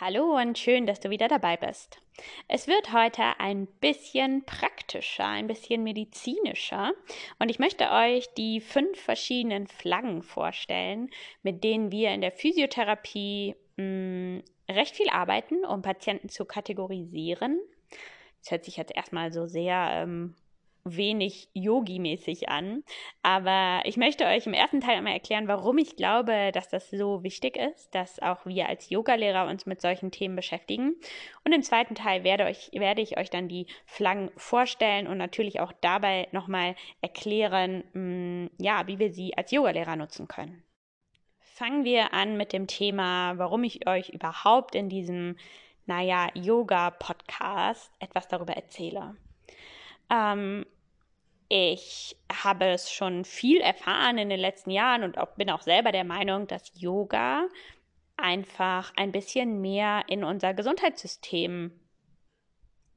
Hallo und schön, dass du wieder dabei bist. Es wird heute ein bisschen praktischer, ein bisschen medizinischer und ich möchte euch die fünf verschiedenen Flaggen vorstellen, mit denen wir in der Physiotherapie mh, hm, recht viel arbeiten, um Patienten zu kategorisieren. Das hört sich jetzt erstmal so sehr ähm, wenig Yogi-mäßig an. Aber ich möchte euch im ersten Teil einmal erklären, warum ich glaube, dass das so wichtig ist, dass auch wir als Yogalehrer uns mit solchen Themen beschäftigen. Und im zweiten Teil werde, euch, werde ich euch dann die Flaggen vorstellen und natürlich auch dabei nochmal erklären, mh, mm, ja, wie wir sie als Yogalehrer nutzen können. Fangen wir an mit dem Thema, warum ich euch überhaupt in diesem, naja, Yoga-Podcast etwas darüber erzähle. Ähm, ich habe es schon viel erfahren in den letzten Jahren und auch, bin auch selber der Meinung, dass Yoga einfach ein bisschen mehr in unser Gesundheitssystem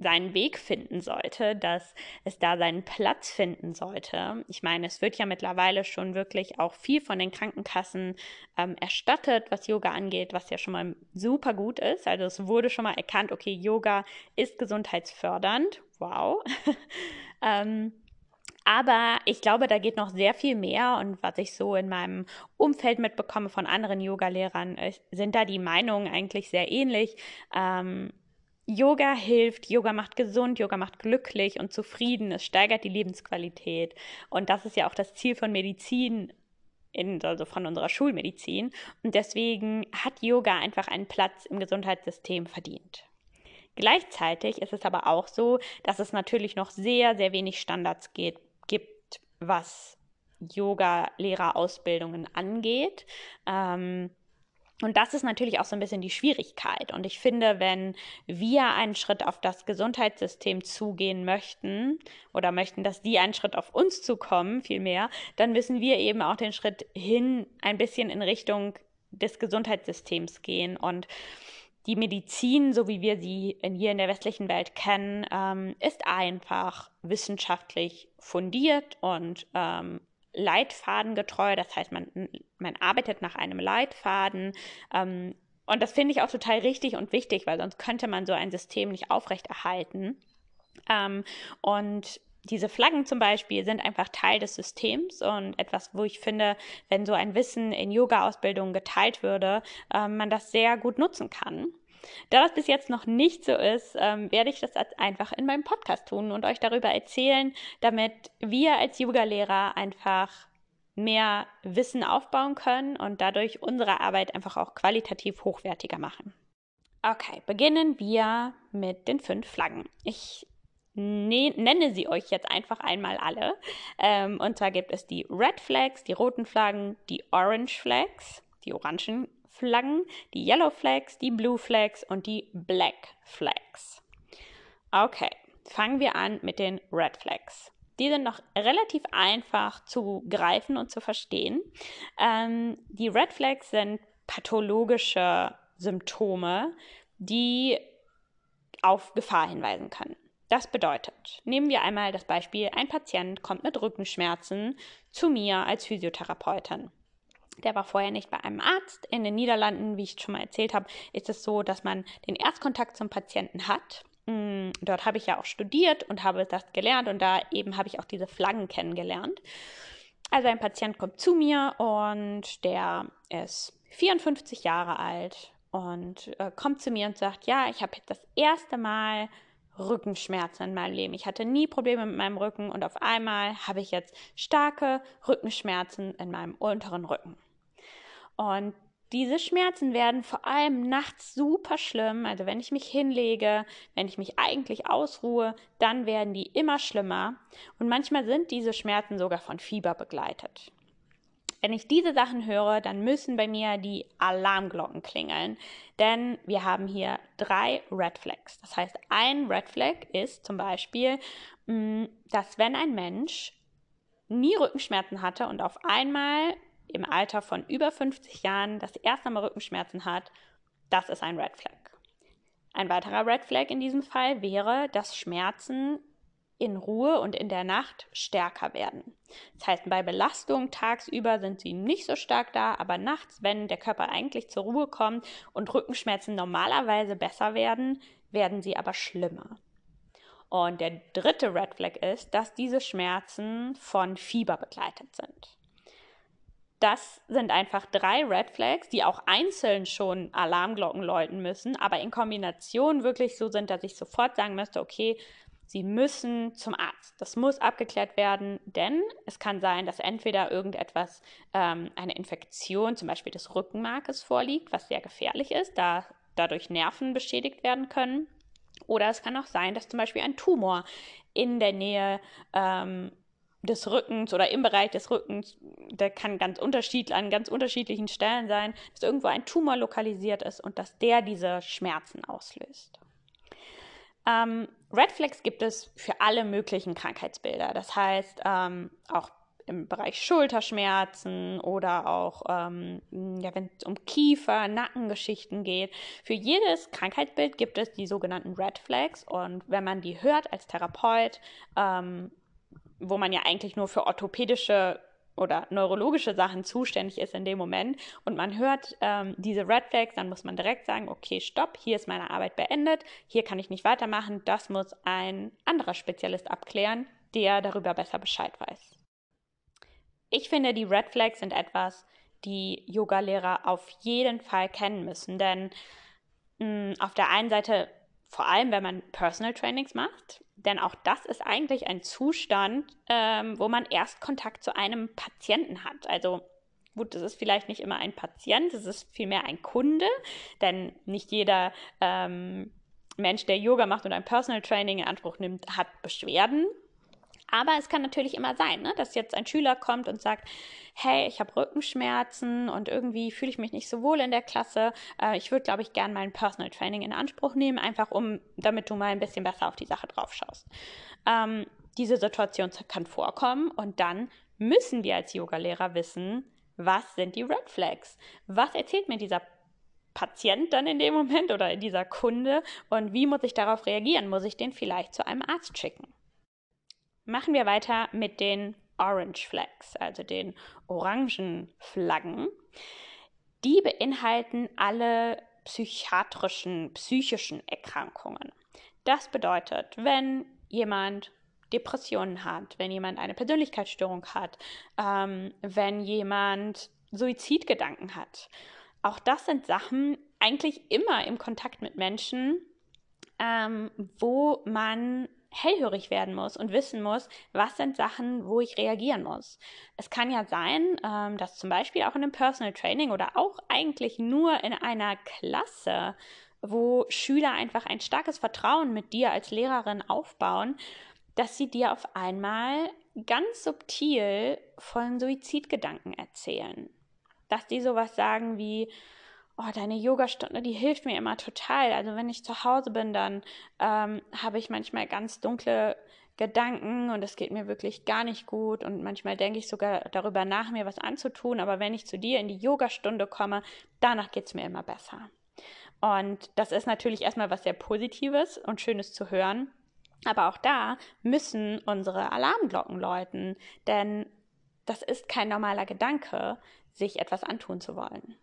seinen Weg finden sollte, dass es da seinen Platz finden sollte. Ich meine, es wird ja mittlerweile schon wirklich auch viel von den Krankenkassen ähm, erstattet, was Yoga angeht, was ja schon mal super gut ist. Also es wurde schon mal erkannt, okay, Yoga ist gesundheitsfördernd. Wow. ähm, aber ich glaube, da geht noch sehr viel mehr. Und was ich so in meinem Umfeld mitbekomme von anderen Yogalehrern, sind da die Meinungen eigentlich sehr ähnlich. Ähm, Yoga hilft, Yoga macht gesund, Yoga macht glücklich und zufrieden, es steigert die Lebensqualität. Und das ist ja auch das Ziel von Medizin, in, also von unserer Schulmedizin. Und deswegen hat Yoga einfach einen Platz im Gesundheitssystem verdient. Gleichzeitig ist es aber auch so, dass es natürlich noch sehr, sehr wenig Standards geht, gibt, was Yoga-Lehrerausbildungen angeht. Ähm, und das ist natürlich auch so ein bisschen die Schwierigkeit. Und ich finde, wenn wir einen Schritt auf das Gesundheitssystem zugehen möchten oder möchten, dass die einen Schritt auf uns zukommen, vielmehr, dann müssen wir eben auch den Schritt hin ein bisschen in Richtung des Gesundheitssystems gehen. Und die Medizin, so wie wir sie in, hier in der westlichen Welt kennen, ähm, ist einfach wissenschaftlich fundiert und ähm, leitfadengetreu. Das heißt, man, man arbeitet nach einem Leitfaden. Ähm, und das finde ich auch total richtig und wichtig, weil sonst könnte man so ein System nicht aufrechterhalten. Ähm, und diese Flaggen zum Beispiel sind einfach Teil des Systems und etwas, wo ich finde, wenn so ein Wissen in Yoga-Ausbildungen geteilt würde, äh, man das sehr gut nutzen kann. Da das bis jetzt noch nicht so ist, ähm, werde ich das einfach in meinem Podcast tun und euch darüber erzählen, damit wir als Yoga-Lehrer einfach mehr Wissen aufbauen können und dadurch unsere Arbeit einfach auch qualitativ hochwertiger machen. Okay, beginnen wir mit den fünf Flaggen. Ich ne nenne sie euch jetzt einfach einmal alle. Ähm, und zwar gibt es die Red Flags, die roten Flaggen, die Orange Flags, die orangen Flaggen, die Yellow Flags, die Blue Flags und die Black Flags. Okay, fangen wir an mit den Red Flags. Die sind noch relativ einfach zu greifen und zu verstehen. Ähm, die Red Flags sind pathologische Symptome, die auf Gefahr hinweisen können. Das bedeutet, nehmen wir einmal das Beispiel, ein Patient kommt mit Rückenschmerzen zu mir als Physiotherapeutin. Der war vorher nicht bei einem Arzt. In den Niederlanden, wie ich schon mal erzählt habe, ist es so, dass man den Erstkontakt zum Patienten hat. Mm, dort habe ich ja auch studiert und habe das gelernt und da eben habe ich auch diese Flaggen kennengelernt. Also ein Patient kommt zu mir und der ist 54 Jahre alt und äh, kommt zu mir und sagt, ja, ich habe das erste Mal Rückenschmerzen in meinem Leben. Ich hatte nie Probleme mit meinem Rücken und auf einmal habe ich jetzt starke Rückenschmerzen in meinem unteren Rücken. Und diese Schmerzen werden vor allem nachts super schlimm. Also wenn ich mich hinlege, wenn ich mich eigentlich ausruhe, dann werden die immer schlimmer. Und manchmal sind diese Schmerzen sogar von Fieber begleitet. Wenn ich diese Sachen höre, dann müssen bei mir die Alarmglocken klingeln, denn wir haben hier drei Red Flags. Das heißt, ein Red Flag ist zum Beispiel, mm, dass wenn ein Mensch nie Rückenschmerzen hatte und auf einmal im Alter von über 50 Jahren das erste Mal Rückenschmerzen hat, das ist ein Red Flag. Ein weiterer Red Flag in diesem Fall wäre, dass Schmerzen in Ruhe und in der Nacht stärker werden. Das heißt, bei Belastung tagsüber sind sie nicht so stark da, aber nachts, wenn der Körper eigentlich zur Ruhe kommt und Rückenschmerzen normalerweise besser werden, werden sie aber schlimmer. Und der dritte Red Flag ist, dass diese Schmerzen von Fieber begleitet sind. Das sind einfach drei Red Flags, die auch einzeln schon Alarmglocken läuten müssen, aber in Kombination wirklich so sind, dass ich sofort sagen müsste, okay, Sie müssen zum Arzt. Das muss abgeklärt werden, denn es kann sein, dass entweder irgendetwas, ähm, eine Infektion, zum Beispiel des Rückenmarkes vorliegt, was sehr gefährlich ist, da dadurch Nerven beschädigt werden können. Oder es kann auch sein, dass zum Beispiel ein Tumor in der Nähe ähm, des Rückens oder im Bereich des Rückens, der kann ganz unterschiedlich, an ganz unterschiedlichen Stellen sein, dass irgendwo ein Tumor lokalisiert ist und dass der diese Schmerzen auslöst. Ähm, Red Flags gibt es für alle möglichen Krankheitsbilder. Das heißt, ähm, auch im Bereich Schulterschmerzen oder auch, ähm, ja, wenn es um Kiefer, Nackengeschichten geht. Für jedes Krankheitsbild gibt es die sogenannten Red Flags. Und wenn man die hört als Therapeut, ähm, wo man ja eigentlich nur für orthopädische oder neurologische Sachen zuständig ist in dem Moment und man hört ähm, diese Red Flags, dann muss man direkt sagen, okay, stopp, hier ist meine Arbeit beendet, hier kann ich nicht weitermachen, das muss ein anderer Spezialist abklären, der darüber besser Bescheid weiß. Ich finde, die Red Flags sind etwas, die Yogalehrer auf jeden Fall kennen müssen, denn mh, auf der einen Seite vor allem, wenn man Personal Trainings macht, denn auch das ist eigentlich ein Zustand, ähm, wo man erst Kontakt zu einem Patienten hat. Also gut, das ist vielleicht nicht immer ein Patient, es ist vielmehr ein Kunde, denn nicht jeder ähm, Mensch, der Yoga macht und ein Personal Training in Anspruch nimmt, hat Beschwerden. Aber es kann natürlich immer sein, ne, dass jetzt ein Schüler kommt und sagt, hey, ich habe Rückenschmerzen und irgendwie fühle ich mich nicht so wohl in der Klasse. Äh, ich würde, glaube ich, gerne mein Personal Training in Anspruch nehmen, einfach um, damit du mal ein bisschen besser auf die Sache drauf schaust. Ähm, diese Situation kann vorkommen und dann müssen wir als Yogalehrer wissen, was sind die Red Flags? Was erzählt mir dieser Patient dann in dem Moment oder dieser Kunde und wie muss ich darauf reagieren? Muss ich den vielleicht zu einem Arzt schicken? Machen wir weiter mit den Orange Flags, also den orangen Flaggen. Die beinhalten alle psychiatrischen, psychischen Erkrankungen. Das bedeutet, wenn jemand Depressionen hat, wenn jemand eine Persönlichkeitsstörung hat, ähm, wenn jemand Suizidgedanken hat. Auch das sind Sachen eigentlich immer im Kontakt mit Menschen, ähm, wo man hellhörig werden muss und wissen muss, was sind Sachen, wo ich reagieren muss. Es kann ja sein, ähm, dass zum Beispiel auch in einem Personal Training oder auch eigentlich nur in einer Klasse, wo Schüler einfach ein starkes Vertrauen mit dir als Lehrerin aufbauen, dass sie dir auf einmal ganz subtil von Suizidgedanken erzählen. Dass die sowas sagen wie, oh, deine Yogastunde, die hilft mir immer total. Also wenn ich zu Hause bin, dann ähm, habe ich manchmal ganz dunkle Gedanken und es geht mir wirklich gar nicht gut und manchmal denke ich sogar darüber nach, mir was anzutun. Aber wenn ich zu dir in die Yogastunde komme, danach geht es mir immer besser. Und das ist natürlich erstmal was sehr Positives und Schönes zu hören. Aber auch da müssen unsere Alarmglocken läuten, denn das ist kein normaler Gedanke, sich etwas antun zu wollen.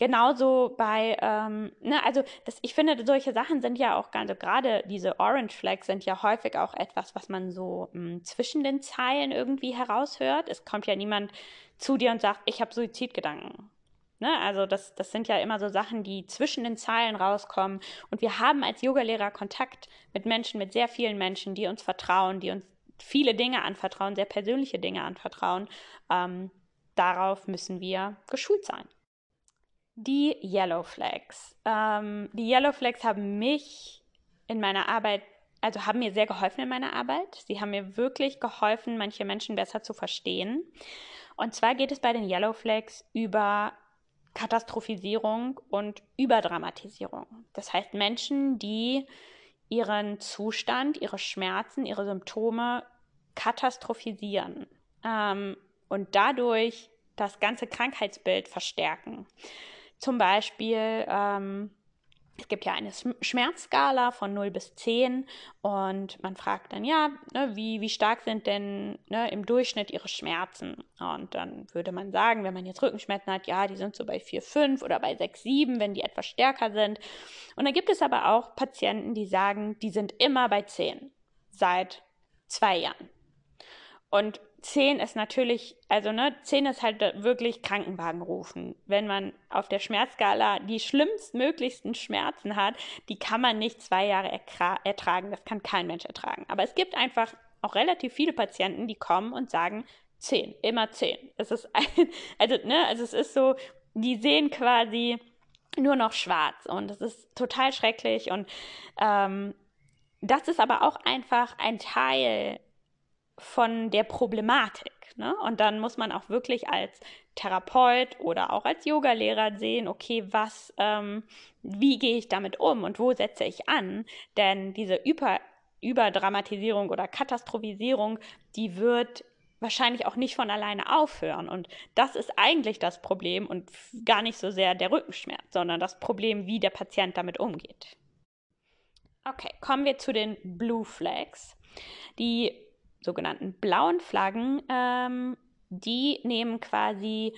Genauso bei, ähm, ne, also das, ich finde, solche Sachen sind ja auch ganz, also gerade diese Orange Flags sind ja häufig auch etwas, was man so mh, hm, zwischen den Zeilen irgendwie heraushört. Es kommt ja niemand zu dir und sagt, ich habe Suizidgedanken. Ne? Also das, das sind ja immer so Sachen, die zwischen den Zeilen rauskommen. Und wir haben als Yogalehrer Kontakt mit Menschen, mit sehr vielen Menschen, die uns vertrauen, die uns viele Dinge anvertrauen, sehr persönliche Dinge anvertrauen. Ähm, darauf müssen wir geschult sein. Die Yellow Flags. Ähm, die Yellow Flags haben mich in meiner Arbeit, also haben mir sehr geholfen in meiner Arbeit. Sie haben mir wirklich geholfen, manche Menschen besser zu verstehen. Und zwar geht es bei den Yellow Flags über Katastrophisierung und Überdramatisierung. Das heißt Menschen, die ihren Zustand, ihre Schmerzen, ihre Symptome katastrophisieren ähm, und dadurch das ganze Krankheitsbild verstärken. Zum Beispiel ähm, es gibt ja eine Schmerzskala von 0 bis 10 und man fragt dann, ja, ne, wie, wie stark sind denn ne, im Durchschnitt ihre Schmerzen? Und dann würde man sagen, wenn man jetzt Rückenschmerzen hat, ja, die sind so bei 4, 5 oder bei 6, 7, wenn die etwas stärker sind. Und dann gibt es aber auch Patienten, die sagen, die sind immer bei 10 seit zwei Jahren. Und 10 ist natürlich, also ne, 10 ist halt wirklich Krankenwagen rufen. Wenn man auf der Schmerzskala die schlimmstmöglichsten Schmerzen hat, die kann man nicht zwei Jahre ertragen. Das kann kein Mensch ertragen. Aber es gibt einfach auch relativ viele Patienten, die kommen und sagen 10, immer 10. Es ist ein, also, ne, also es ist so, die sehen quasi nur noch schwarz und es ist total schrecklich und ähm, das ist aber auch einfach ein Teil von der Problematik. Ne? Und dann muss man auch wirklich als Therapeut oder auch als Yogalehrer sehen, okay, was, ähm, wie gehe ich damit um und wo setze ich an? Denn diese Über Überdramatisierung oder Katastrophisierung, die wird wahrscheinlich auch nicht von alleine aufhören. Und das ist eigentlich das Problem und gar nicht so sehr der Rückenschmerz, sondern das Problem, wie der Patient damit umgeht. Okay, kommen wir zu den Blue Flags. Die sogenannten blauen Flaggen, ähm, die nehmen quasi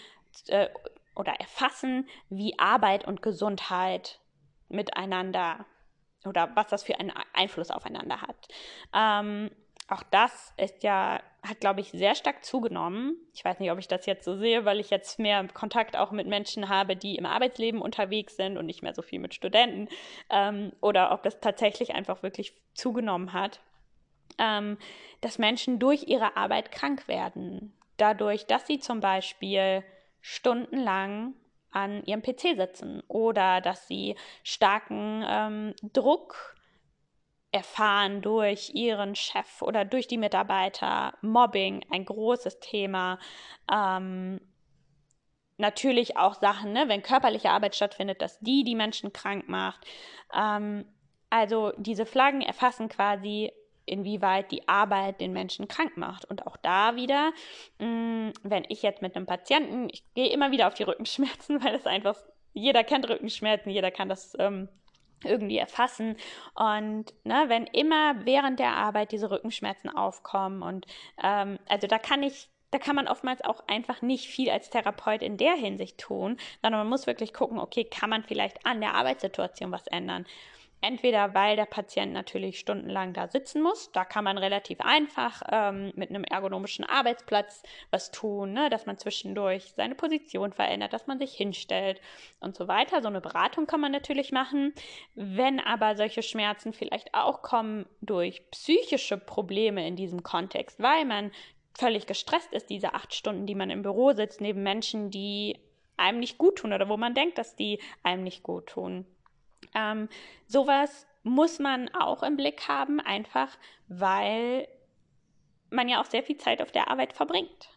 äh, oder erfassen, wie Arbeit und Gesundheit miteinander oder was das für einen Einfluss aufeinander hat. Ähm, auch das ist ja, hat, glaube ich, sehr stark zugenommen. Ich weiß nicht, ob ich das jetzt so sehe, weil ich jetzt mehr Kontakt auch mit Menschen habe, die im Arbeitsleben unterwegs sind und nicht mehr so viel mit Studenten. Ähm, oder ob das tatsächlich einfach wirklich zugenommen hat ähm, dass Menschen durch ihre Arbeit krank werden. Dadurch, dass sie zum Beispiel stundenlang an ihrem PC sitzen oder dass sie starken ähm, Druck erfahren durch ihren Chef oder durch die Mitarbeiter. Mobbing, ein großes Thema. Ähm, natürlich auch Sachen, ne, wenn körperliche Arbeit stattfindet, dass die die Menschen krank macht. Ähm, also diese Flaggen erfassen quasi inwieweit die Arbeit den Menschen krank macht. Und auch da wieder, mh, mm, wenn ich jetzt mit einem Patienten, ich gehe immer wieder auf die Rückenschmerzen, weil das einfach, jeder kennt Rückenschmerzen, jeder kann das ähm, irgendwie erfassen. Und ne, wenn immer während der Arbeit diese Rückenschmerzen aufkommen und ähm, also da kann ich da kann man oftmals auch einfach nicht viel als Therapeut in der Hinsicht tun, sondern man muss wirklich gucken, okay, kann man vielleicht an der Arbeitssituation was ändern? Entweder weil der Patient natürlich stundenlang da sitzen muss, da kann man relativ einfach ähm, mit einem ergonomischen Arbeitsplatz was tun, ne? dass man zwischendurch seine Position verändert, dass man sich hinstellt und so weiter. So eine Beratung kann man natürlich machen. Wenn aber solche Schmerzen vielleicht auch kommen durch psychische Probleme in diesem Kontext, weil man völlig gestresst ist, diese acht Stunden, die man im Büro sitzt, neben Menschen, die einem nicht gut tun oder wo man denkt, dass die einem nicht gut tun ähm, sowas muss man auch im Blick haben, einfach weil man ja auch sehr viel Zeit auf der Arbeit verbringt.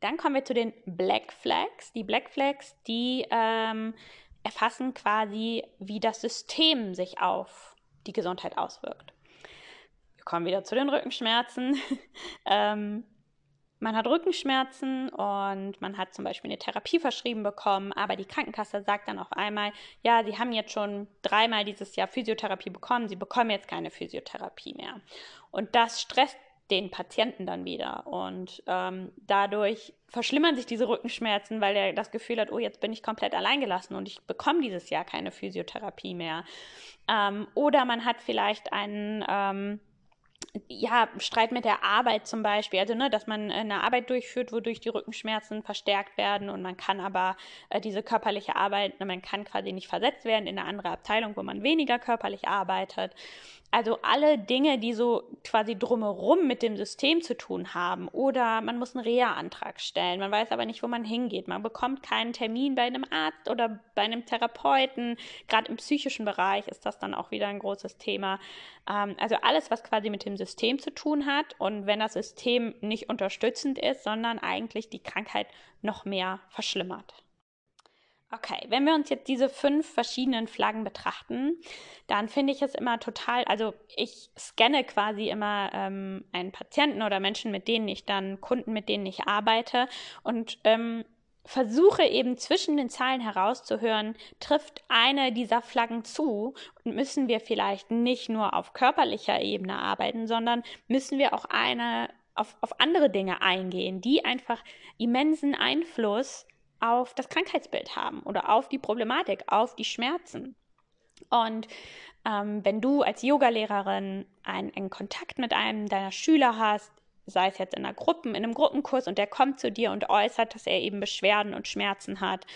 Dann kommen wir zu den Black Flags. Die Black Flags, die ähm, erfassen quasi, wie das System sich auf die Gesundheit auswirkt. Wir kommen wieder zu den Rückenschmerzen. ähm, man hat Rückenschmerzen und man hat zum Beispiel eine Therapie verschrieben bekommen, aber die Krankenkasse sagt dann auf einmal, ja, Sie haben jetzt schon dreimal dieses Jahr Physiotherapie bekommen, Sie bekommen jetzt keine Physiotherapie mehr. Und das stresst den Patienten dann wieder. Und ähm, dadurch verschlimmern sich diese Rückenschmerzen, weil er das Gefühl hat, oh, jetzt bin ich komplett alleingelassen und ich bekomme dieses Jahr keine Physiotherapie mehr. Ähm, oder man hat vielleicht einen ähm, ja, Streit mit der Arbeit zum Beispiel, also ne, dass man eine Arbeit durchführt, wodurch die Rückenschmerzen verstärkt werden und man kann aber äh, diese körperliche Arbeit, ne, man kann quasi nicht versetzt werden in eine andere Abteilung, wo man weniger körperlich arbeitet. Also alle Dinge, die so quasi drumherum mit dem System zu tun haben. Oder man muss einen Reha-Antrag stellen, man weiß aber nicht, wo man hingeht. Man bekommt keinen Termin bei einem Arzt oder bei einem Therapeuten. Gerade im psychischen Bereich ist das dann auch wieder ein großes Thema. Ähm, also alles, was quasi mit dem System zu tun hat. Und wenn das System nicht unterstützend ist, sondern eigentlich die Krankheit noch mehr verschlimmert. Okay, wenn wir uns jetzt diese fünf verschiedenen Flaggen betrachten, dann finde ich es immer total, also ich scanne quasi immer ähm, einen Patienten oder Menschen, mit denen ich dann, Kunden, mit denen ich arbeite und ähm, versuche eben zwischen den Zeilen herauszuhören, trifft eine dieser Flaggen zu und müssen wir vielleicht nicht nur auf körperlicher Ebene arbeiten, sondern müssen wir auch eine auf, auf andere Dinge eingehen, die einfach immensen Einfluss auf das Krankheitsbild haben oder auf die Problematik, auf die Schmerzen. Und ähm, wenn du als Yogalehrerin einen, einen Kontakt mit einem deiner Schüler hast, sei es jetzt in einer Gruppen, in einem Gruppenkurs und der kommt zu dir und äußert, dass er eben Beschwerden und Schmerzen hat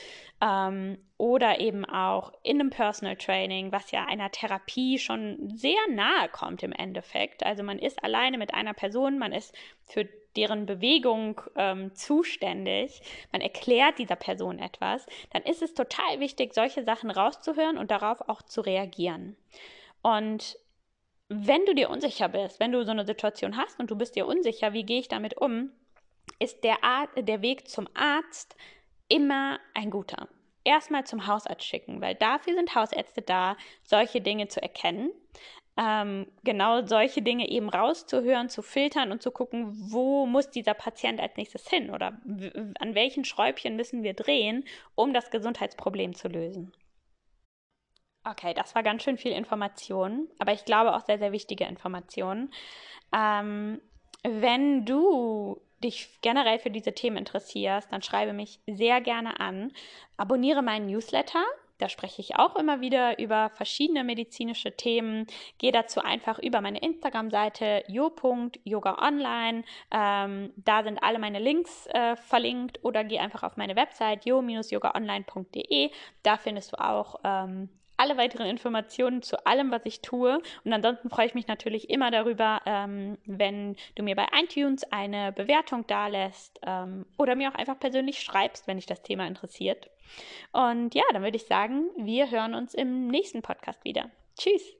ähm, oder eben auch in einem Personal Training, was ja einer Therapie schon sehr nahe kommt im Endeffekt. Also man ist alleine mit einer Person, man ist für deren Bewegung ähm, zuständig, man erklärt dieser Person etwas, dann ist es total wichtig, solche Sachen rauszuhören und darauf auch zu reagieren. Und wenn du dir unsicher bist, wenn du so eine Situation hast und du bist dir unsicher, wie gehe ich damit um, ist der, Art, der Weg zum Arzt immer ein guter. Erstmal zum Hausarzt schicken, weil dafür sind Hausärzte da, solche Dinge zu erkennen ähm, genau solche Dinge eben rauszuhören, zu filtern und zu gucken, wo muss dieser Patient als nächstes hin oder an welchen Schräubchen müssen wir drehen, um das Gesundheitsproblem zu lösen. Okay, das war ganz schön viel Information, aber ich glaube auch sehr, sehr wichtige Informationen. Ähm, wenn du dich generell für diese Themen interessierst, dann schreibe mich sehr gerne an. Abonniere meinen Newsletter. Da spreche ich auch immer wieder über verschiedene medizinische Themen. Gehe dazu einfach über meine Instagram-Seite jo.yogaonline. Ähm, da sind alle meine Links äh, verlinkt oder geh einfach auf meine Website jo-yogaonline.de. Da findest du auch ähm, alle weiteren Informationen zu allem, was ich tue. Und ansonsten freue ich mich natürlich immer darüber, ähm, wenn du mir bei iTunes eine Bewertung dalässt ähm, oder mir auch einfach persönlich schreibst, wenn dich das Thema interessiert. Und ja, dann würde ich sagen, wir hören uns im nächsten Podcast wieder. Tschüss.